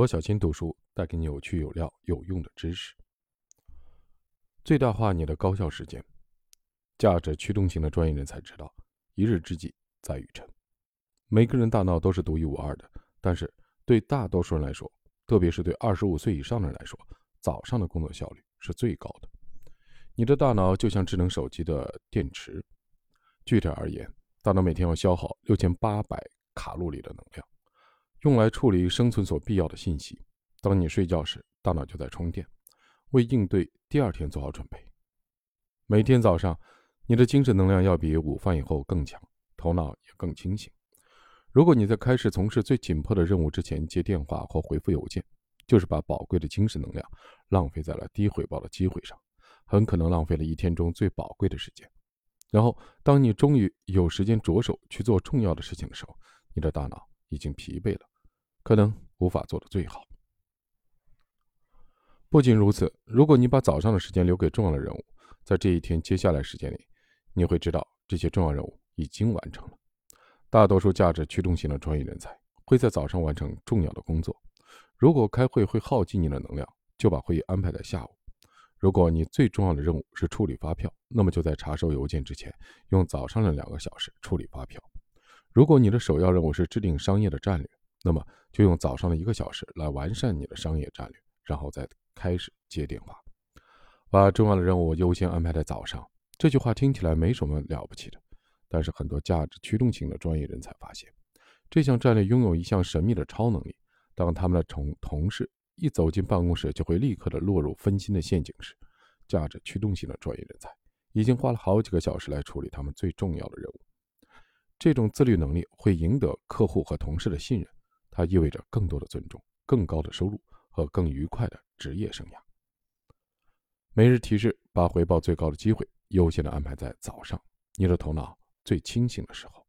罗小新读书带给你有趣、有料、有用的知识。最大化你的高效时间。价值驱动型的专业人才知道，一日之计在于晨。每个人大脑都是独一无二的，但是对大多数人来说，特别是对二十五岁以上的人来说，早上的工作效率是最高的。你的大脑就像智能手机的电池，具体而言，大脑每天要消耗六千八百卡路里的能量，用来处理生存所必要的信息。当你睡觉时，大脑就在充电，为应对第二天做好准备。每天早上。你的精神能量要比午饭以后更强，头脑也更清醒。如果你在开始从事最紧迫的任务之前接电话或回复邮件，就是把宝贵的精神能量浪费在了低回报的机会上，很可能浪费了一天中最宝贵的时间。然后，当你终于有时间着手去做重要的事情的时候，你的大脑已经疲惫了，可能无法做得最好。不仅如此，如果你把早上的时间留给重要的任务，在这一天接下来时间里。你会知道这些重要任务已经完成了。大多数价值驱动型的专业人才会在早上完成重要的工作。如果开会会耗尽你的能量，就把会议安排在下午。如果你最重要的任务是处理发票，那么就在查收邮件之前用早上的两个小时处理发票。如果你的首要任务是制定商业的战略，那么就用早上的一个小时来完善你的商业战略，然后再开始接电话。把重要的任务优先安排在早上。这句话听起来没什么了不起的，但是很多价值驱动型的专业人才发现，这项战略拥有一项神秘的超能力。当他们的同同事一走进办公室，就会立刻的落入分心的陷阱时，价值驱动型的专业人才已经花了好几个小时来处理他们最重要的任务。这种自律能力会赢得客户和同事的信任，它意味着更多的尊重、更高的收入和更愉快的职业生涯。每日提示：把回报最高的机会。优先的安排在早上，你的头脑最清醒的时候。